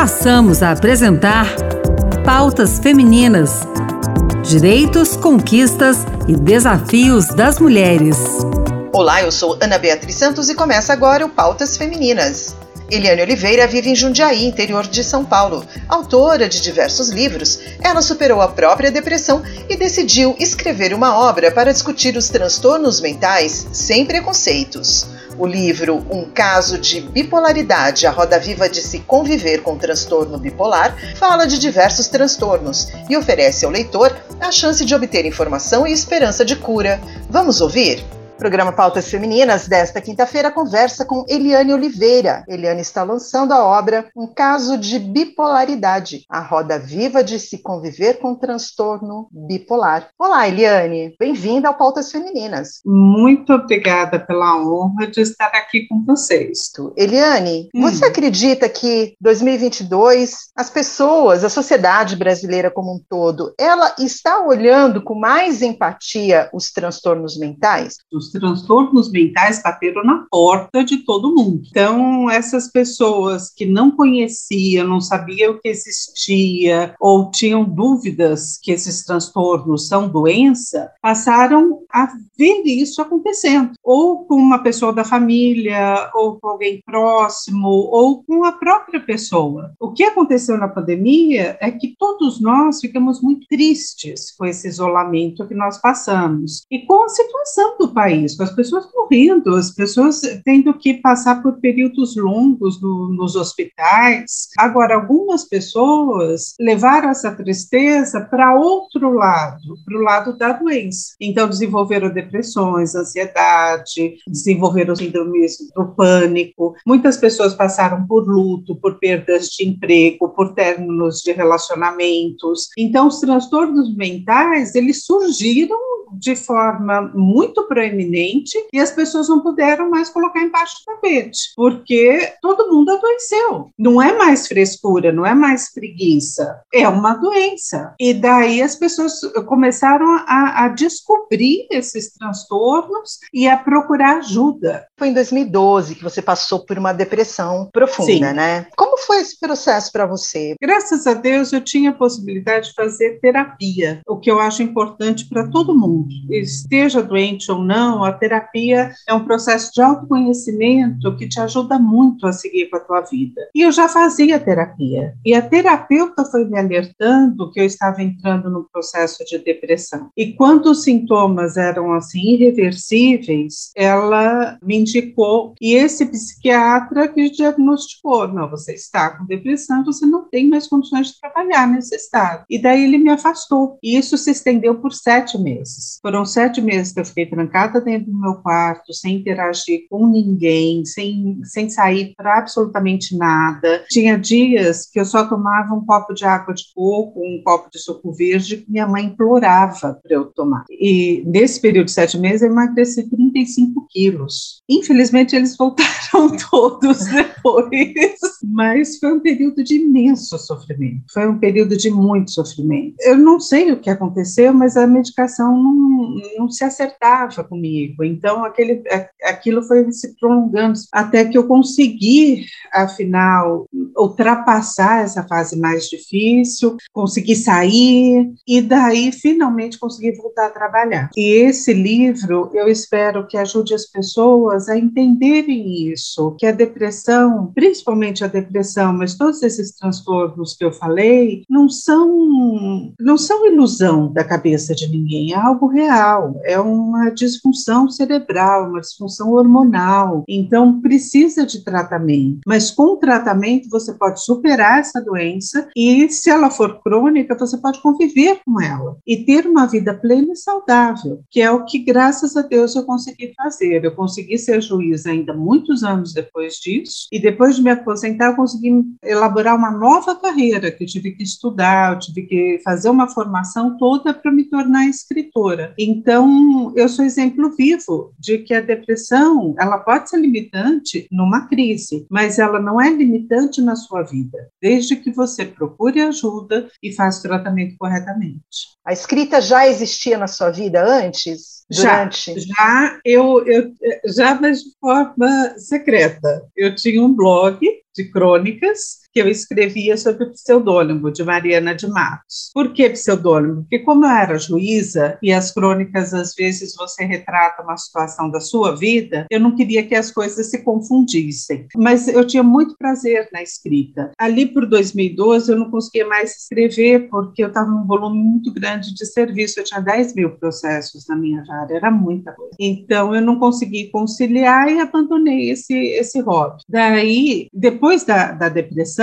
passamos a apresentar Pautas Femininas: Direitos, Conquistas e Desafios das Mulheres. Olá, eu sou Ana Beatriz Santos e começa agora o Pautas Femininas. Eliane Oliveira vive em Jundiaí, interior de São Paulo. Autora de diversos livros, ela superou a própria depressão e decidiu escrever uma obra para discutir os transtornos mentais sem preconceitos. O livro Um Caso de Bipolaridade, a roda viva de se conviver com transtorno bipolar, fala de diversos transtornos e oferece ao leitor a chance de obter informação e esperança de cura. Vamos ouvir? Programa Pautas Femininas desta quinta-feira conversa com Eliane Oliveira. Eliane está lançando a obra Um Caso de Bipolaridade, a roda viva de se conviver com transtorno bipolar. Olá, Eliane, bem-vinda ao Pautas Femininas. Muito obrigada pela honra de estar aqui com vocês. Eliane, hum. você acredita que 2022 as pessoas, a sociedade brasileira como um todo, ela está olhando com mais empatia os transtornos mentais? Os transtornos mentais bateram na porta de todo mundo. Então, essas pessoas que não conheciam, não sabiam que existia, ou tinham dúvidas que esses transtornos são doença, passaram a ver isso acontecendo, ou com uma pessoa da família, ou com alguém próximo, ou com a própria pessoa. O que aconteceu na pandemia é que todos nós ficamos muito tristes com esse isolamento que nós passamos e com a situação do país isso, as pessoas morrendo, as pessoas tendo que passar por períodos longos no, nos hospitais. Agora, algumas pessoas levaram essa tristeza para outro lado, para o lado da doença. Então, desenvolveram depressões, ansiedade, desenvolveram síndromes do pânico. Muitas pessoas passaram por luto, por perdas de emprego, por términos de relacionamentos. Então, os transtornos mentais, eles surgiram de forma muito e as pessoas não puderam mais colocar embaixo do tapete, porque todo mundo adoeceu. Não é mais frescura, não é mais preguiça, é uma doença. E daí as pessoas começaram a, a descobrir esses transtornos e a procurar ajuda. Foi em 2012 que você passou por uma depressão profunda, Sim. né? Como foi esse processo para você? Graças a Deus eu tinha a possibilidade de fazer terapia, o que eu acho importante para todo mundo esteja doente ou não, a terapia é um processo de autoconhecimento que te ajuda muito a seguir com a tua vida. E eu já fazia terapia, e a terapeuta foi me alertando que eu estava entrando no processo de depressão. E quando os sintomas eram assim irreversíveis, ela me indicou, e esse psiquiatra que diagnosticou, não, você está com depressão, você não tem mais condições de trabalhar nesse estado. E daí ele me afastou, e isso se estendeu por sete meses. Foram sete meses que eu fiquei trancada dentro do meu quarto, sem interagir com ninguém, sem, sem sair para absolutamente nada. Tinha dias que eu só tomava um copo de água de coco, um copo de suco verde, que minha mãe implorava para eu tomar. E nesse período de sete meses eu emagreci 35 quilos. Infelizmente eles voltaram todos depois, mas foi um período de imenso sofrimento. Foi um período de muito sofrimento. Eu não sei o que aconteceu, mas a medicação não não, se acertava comigo. Então, aquele, aquilo foi se prolongando até que eu consegui, afinal, ultrapassar essa fase mais difícil, consegui sair e daí finalmente consegui voltar a trabalhar. E esse livro, eu espero que ajude as pessoas a entenderem isso, que a depressão, principalmente a depressão, mas todos esses transtornos que eu falei, não são não são ilusão da cabeça de ninguém, é algo real, é uma disfunção cerebral, uma disfunção hormonal. Então, precisa de tratamento. Mas com o tratamento, você pode superar essa doença e, se ela for crônica, você pode conviver com ela e ter uma vida plena e saudável, que é o que, graças a Deus, eu consegui fazer. Eu consegui ser juiz ainda muitos anos depois disso, e depois de me aposentar, eu consegui elaborar uma nova carreira, que eu tive que estudar, eu tive que fazer uma formação toda para me tornar escritora. Então, eu sou exemplo vivo de que a depressão, ela pode ser limitante numa crise, mas ela não é limitante na sua vida, desde que você procure ajuda e faça o tratamento corretamente. A escrita já existia na sua vida antes? Durante? Já, já eu, eu já mas de forma secreta. Eu tinha um blog de crônicas que eu escrevia sob o pseudônimo de Mariana de Matos. Por que pseudônimo? Porque como eu era juíza e as crônicas às vezes você retrata uma situação da sua vida, eu não queria que as coisas se confundissem. Mas eu tinha muito prazer na escrita. Ali por 2012 eu não conseguia mais escrever porque eu estava num volume muito grande de serviço. Eu tinha 10 mil processos na minha área, era muita coisa. Então eu não consegui conciliar e abandonei esse, esse hobby. Daí, depois da, da depressão,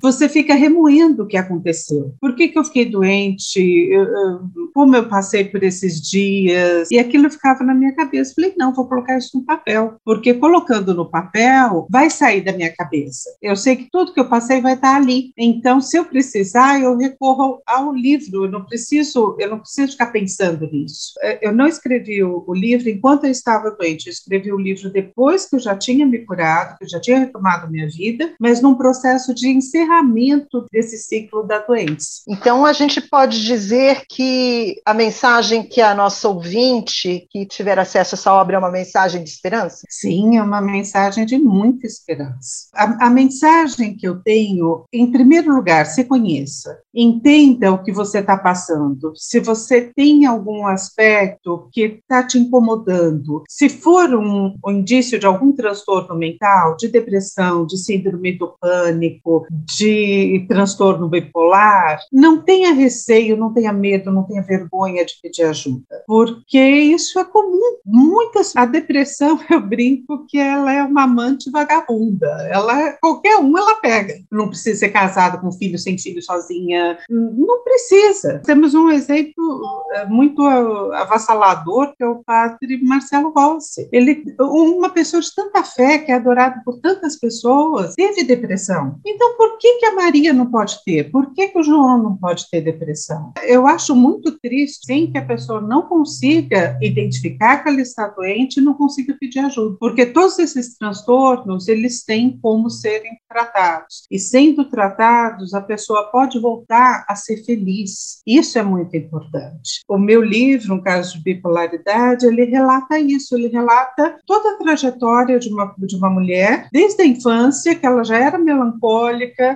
você fica remoendo o que aconteceu. Por que, que eu fiquei doente? Eu, eu, como eu passei por esses dias? E aquilo ficava na minha cabeça. Falei, não, vou colocar isso no papel, porque colocando no papel vai sair da minha cabeça. Eu sei que tudo que eu passei vai estar ali. Então, se eu precisar, eu recorro ao livro. Eu não preciso, eu não preciso ficar pensando nisso. É, eu não escrevi o, o livro enquanto eu estava doente. Eu escrevi o livro depois que eu já tinha me curado, que eu já tinha retomado minha vida, mas num processo de encerramento desse ciclo da doença. Então, a gente pode dizer que a mensagem que a nossa ouvinte que tiver acesso a essa obra é uma mensagem de esperança? Sim, é uma mensagem de muita esperança. A, a mensagem que eu tenho, em primeiro lugar, se conheça, entenda o que você está passando. Se você tem algum aspecto que está te incomodando, se for um, um indício de algum transtorno mental, de depressão, de síndrome do pânico, de transtorno bipolar, não tenha receio, não tenha medo, não tenha vergonha de pedir ajuda, porque isso é comum. Muitas a depressão, eu brinco que ela é uma amante vagabunda. Ela qualquer um ela pega. Não precisa ser casada com filho, sem filho, sozinha. Não precisa. Temos um exemplo é, muito avassalador que é o padre Marcelo Rossi. Ele, uma pessoa de tanta fé que é adorado por tantas pessoas, teve depressão. Por que que a Maria não pode ter? Por que que o João não pode ter depressão? Eu acho muito triste, sim, que a pessoa não consiga identificar que ela está doente e não consiga pedir ajuda, porque todos esses transtornos, eles têm como serem tratados. E sendo tratados, a pessoa pode voltar a ser feliz. Isso é muito importante. O meu livro, um caso de bipolaridade, ele relata isso, ele relata toda a trajetória de uma, de uma mulher, desde a infância, que ela já era melancólica,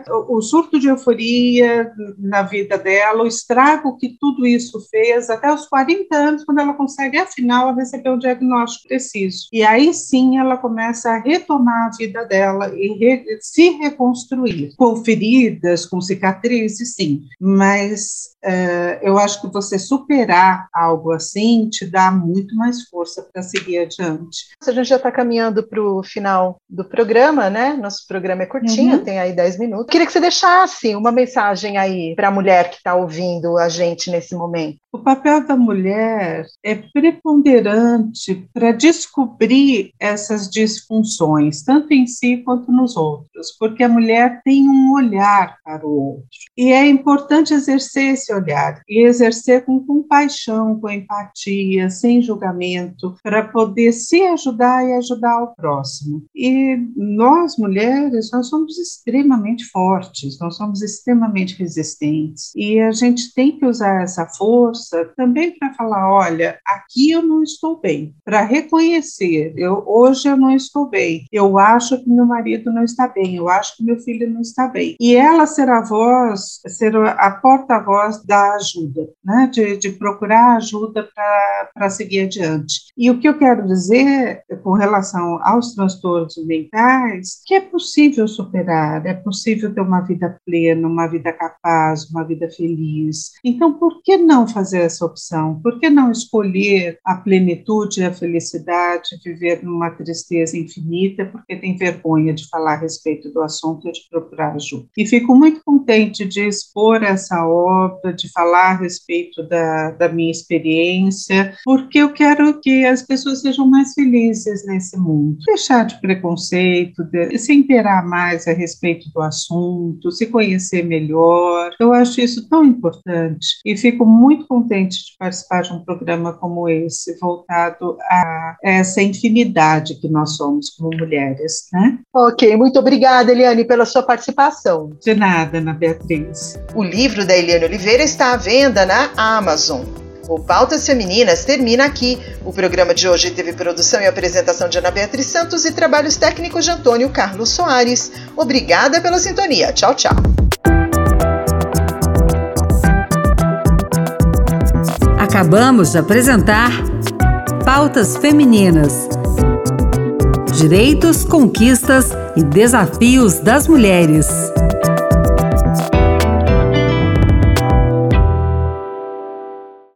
o, o surto de euforia na vida dela, o estrago que tudo isso fez até os 40 anos, quando ela consegue, afinal, receber o diagnóstico preciso. E aí sim ela começa a retomar a vida dela e re se reconstruir, com feridas, com cicatrizes, sim, mas uh, eu acho que você superar algo assim te dá muito mais força para seguir adiante. A gente já está caminhando para o final do programa, né? Nosso programa é curtinho, uhum. tem aí 10 minutos. Queria que você deixasse uma mensagem aí para a mulher que está ouvindo a gente nesse momento. O papel da mulher é preponderante para descobrir essas disfunções, tanto em si quanto nos outros, porque a mulher tem um olhar para o outro. E é importante exercer esse olhar e exercer com compaixão, com empatia, sem julgamento, para poder se ajudar e ajudar o próximo. E nós, mulheres, nós somos extremamente fortes, nós somos extremamente resistentes. E a gente tem que usar essa força também para falar, olha, aqui eu não estou bem, para reconhecer, eu hoje eu não estou bem, eu acho que meu marido não está bem, eu acho que meu filho não está bem. E ela ser a voz, ser a porta-voz da ajuda, né, de, de procurar ajuda para seguir adiante. E o que eu quero dizer com relação aos transtornos mentais, que é possível superar, é possível ter uma vida plena, uma vida capaz, uma vida feliz. Então, por que não fazer essa opção? Por que não escolher a plenitude a felicidade, viver numa tristeza infinita, porque tem vergonha de falar a respeito do assunto e de procurar ajuda? E fico muito contente de expor essa obra, de falar a respeito da, da minha experiência, porque eu quero que as pessoas sejam mais felizes nesse mundo. Deixar de preconceito, de, se inteirar mais a respeito do assunto, se conhecer melhor. Eu acho isso tão importante e fico muito contente contente de participar de um programa como esse, voltado a essa infinidade que nós somos como mulheres, né? Ok, muito obrigada, Eliane, pela sua participação. De nada, Ana Beatriz. O livro da Eliane Oliveira está à venda na Amazon. O Pautas Femininas termina aqui. O programa de hoje teve produção e apresentação de Ana Beatriz Santos e trabalhos técnicos de Antônio Carlos Soares. Obrigada pela sintonia. Tchau, tchau. Acabamos de apresentar Pautas Femininas. Direitos, conquistas e desafios das mulheres.